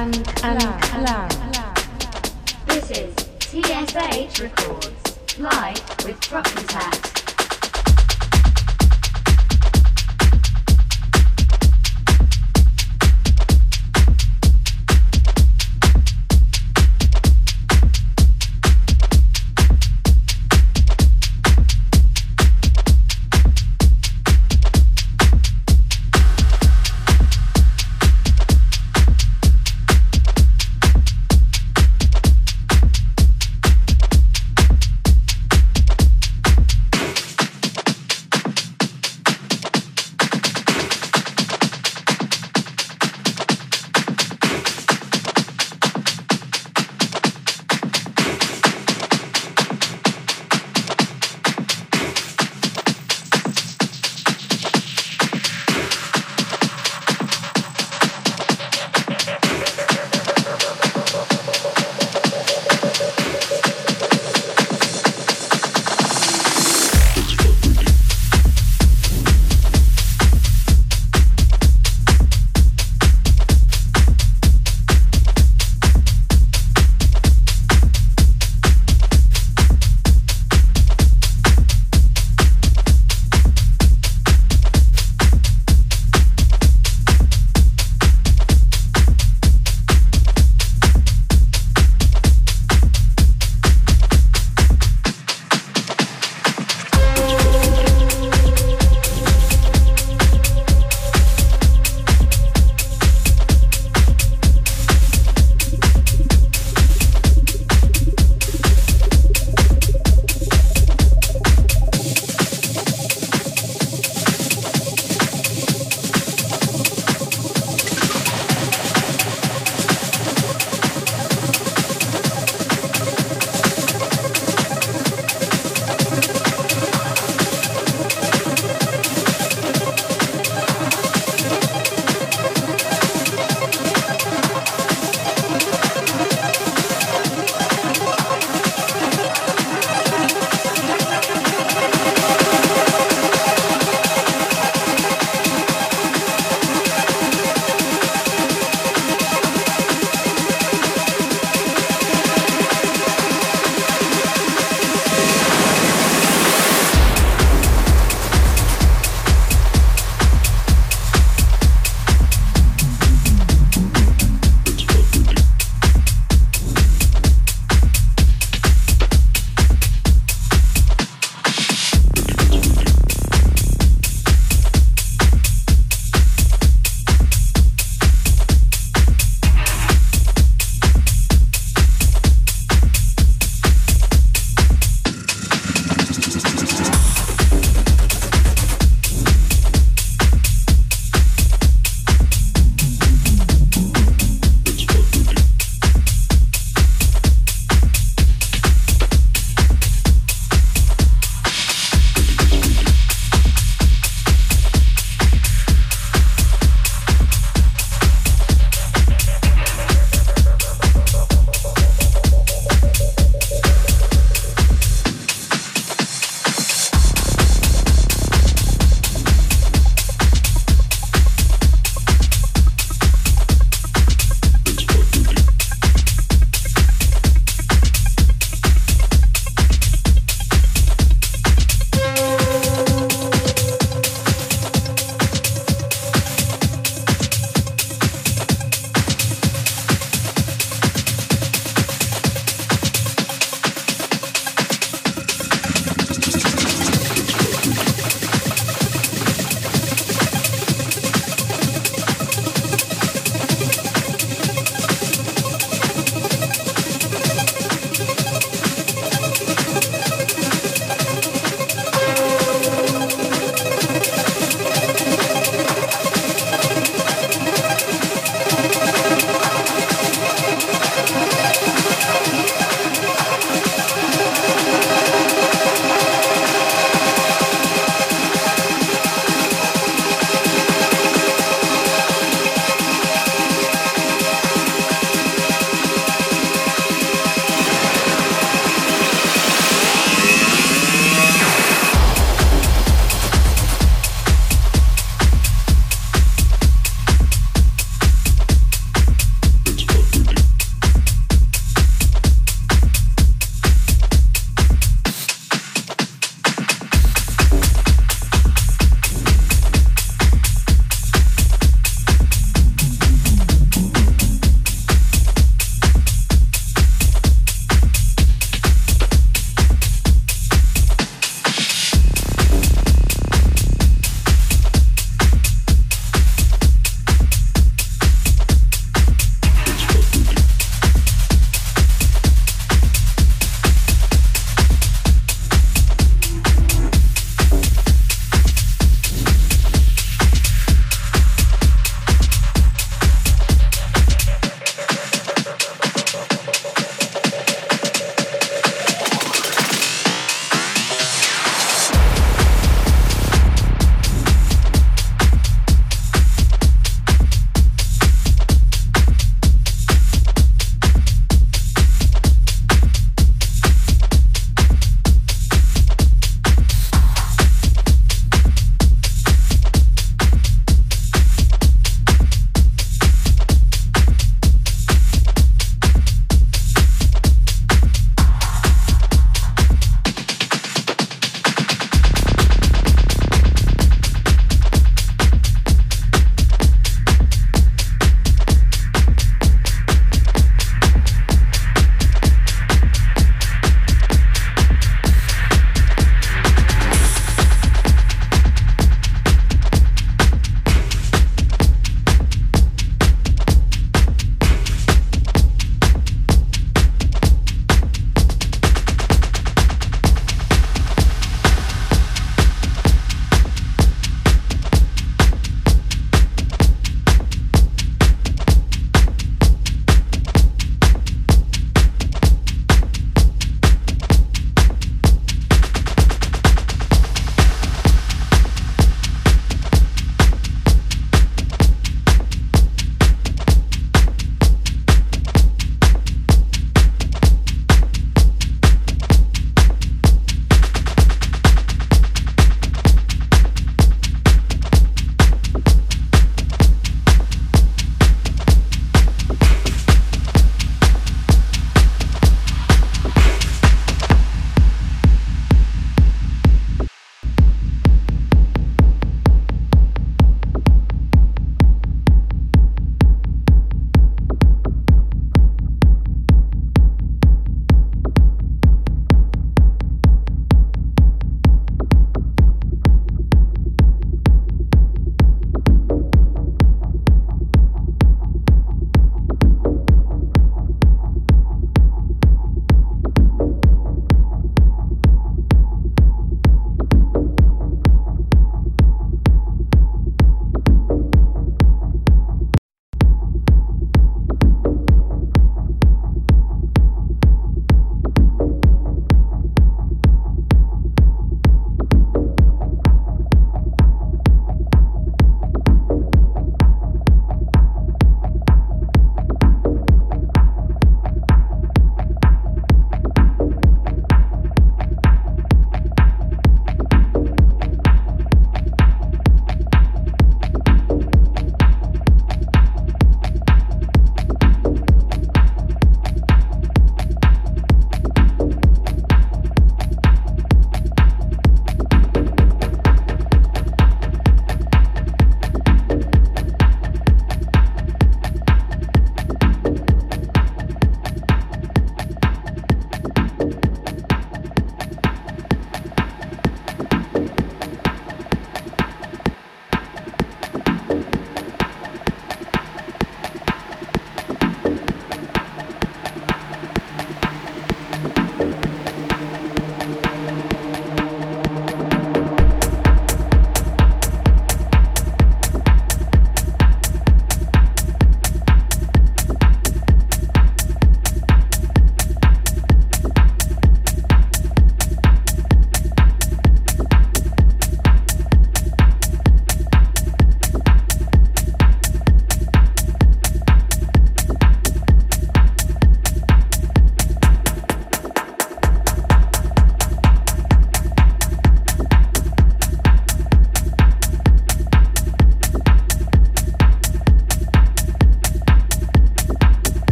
and. This is TSH Records, live with Procontact.